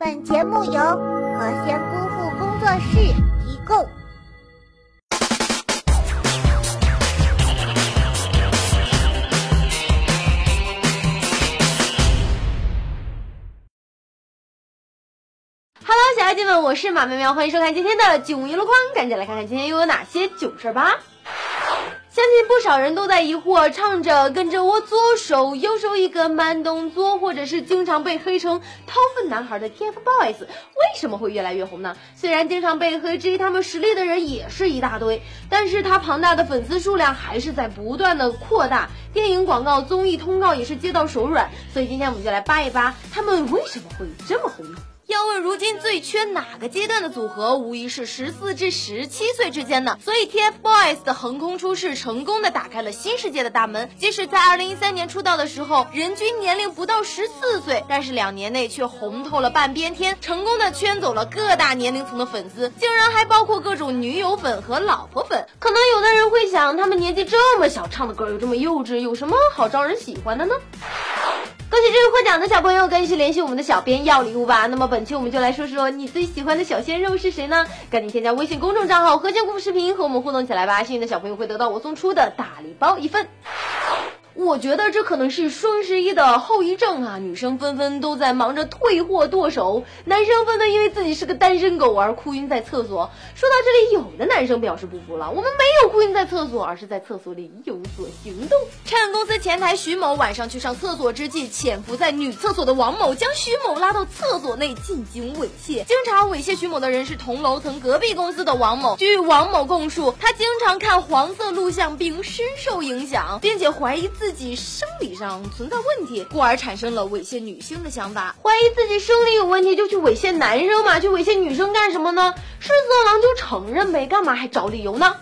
本节目由和仙姑父工作室提供。Hello，小孩子们，我是马喵喵，欢迎收看今天的囧一箩筐，赶紧来看看今天又有哪些囧事儿吧。相信不少人都在疑惑，唱着跟着我左手右手一个慢动作，或者是经常被黑成掏粪男孩的 TFBOYS 为什么会越来越红呢？虽然经常被黑质疑他们实力的人也是一大堆，但是他庞大的粉丝数量还是在不断的扩大，电影广告、综艺通告也是接到手软，所以今天我们就来扒一扒他们为什么会这么红？要问如今最缺哪个阶段的组合，无疑是十四至十七岁之间的。所以 TFBOYS 的横空出世，成功的打开了新世界的大门。即使在二零一三年出道的时候，人均年龄不到十四岁，但是两年内却红透了半边天，成功的圈走了各大年龄层的粉丝，竟然还包括各种女友粉和老婆粉。可能有的人会想，他们年纪这么小，唱的歌又这么幼稚，有什么好招人喜欢的呢？恭喜这位获奖的小朋友，赶紧去联系我们的小编要礼物吧。那么本期我们就来说说你最喜欢的小鲜肉是谁呢？赶紧添加微信公众账号“和谐故事视频”和我们互动起来吧。幸运的小朋友会得到我送出的大礼包一份。我觉得这可能是双十一的后遗症啊！女生纷纷都在忙着退货剁手，男生纷纷因为自己是个单身狗而哭晕在厕所。说到这里，有的男生表示不服了，我们没有哭晕在厕所，而是在厕所里有所行动。趁公司前台徐某晚上去上厕所之际，潜伏在女厕所的王某将徐某拉到厕所内进行猥亵。经常猥亵徐某的人是同楼层隔壁公司的王某。据王某供述，他经常看黄色录像并深受影响，并且怀疑自。自己生理上存在问题，故而产生了猥亵女性的想法。怀疑自己生理有问题，就去猥亵男生嘛？去猥亵女生干什么呢？是色狼就承认呗，干嘛还找理由呢？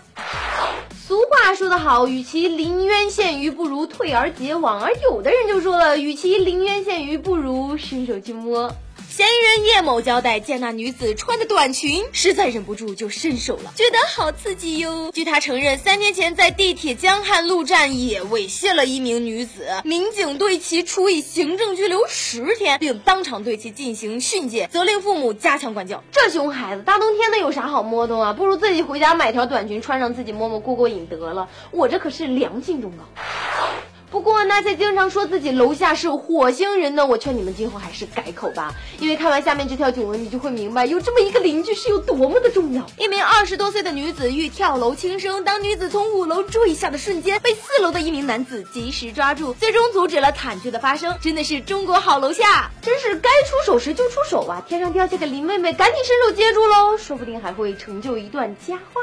俗话说得好，与其临渊羡鱼，不如退而结网。而有的人就说了，与其临渊羡鱼，不如伸手去摸。嫌疑人叶某交代，见那女子穿的短裙，实在忍不住就伸手了，觉得好刺激哟。据他承认，三年前在地铁江汉路站也猥亵了一名女子，民警对其处以行政拘留十天，并当场对其进行训诫，责令父母加强管教。这熊孩子，大冬天的有啥好摸动啊？不如自己回家买条短裙穿上，自己摸摸过过瘾得了。我这可是良心忠告。不过那些经常说自己楼下是火星人的，我劝你们今后还是改口吧。因为看完下面这条囧文，你就会明白有这么一个邻居是有多么的重要。一名二十多岁的女子欲跳楼轻生，当女子从五楼坠下的瞬间，被四楼的一名男子及时抓住，最终阻止了惨剧的发生。真的是中国好楼下，真是该出手时就出手啊！天上掉下个林妹妹，赶紧伸手接住喽，说不定还会成就一段佳话。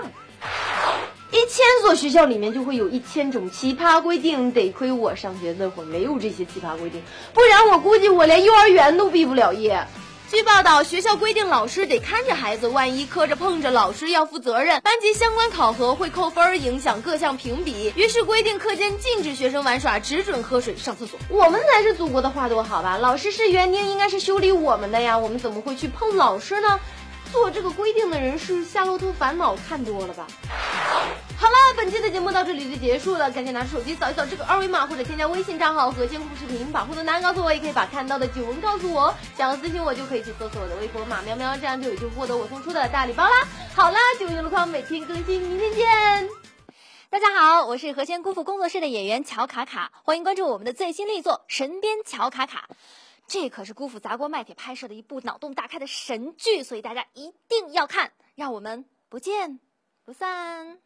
千所学校里面就会有一千种奇葩规定，得亏我上学那会儿没有这些奇葩规定，不然我估计我连幼儿园都毕不了业。据报道，学校规定老师得看着孩子，万一磕着碰着，老师要负责任，班级相关考核会扣分，影响各项评比。于是规定课间禁止学生玩耍，只准喝水、上厕所。我们才是祖国的花朵，好吧？老师是园丁，应该是修理我们的呀，我们怎么会去碰老师呢？做这个规定的人是《夏洛特烦恼》看多了吧？节目到这里就结束了，赶紧拿出手机扫一扫这个二维码，或者添加微信账号和仙故视频，把互动答案告诉我，也可以把看到的九文告诉我。想要私信我就可以去搜索我的微博马喵喵，这样就有机会获得我送出的大礼包啦。好啦，九一路况每天更新，明天见。大家好，我是和仙姑父工作室的演员乔卡卡，欢迎关注我们的最新力作《神鞭乔卡卡》。这可是姑父砸锅卖铁拍摄的一部脑洞大开的神剧，所以大家一定要看，让我们不见不散。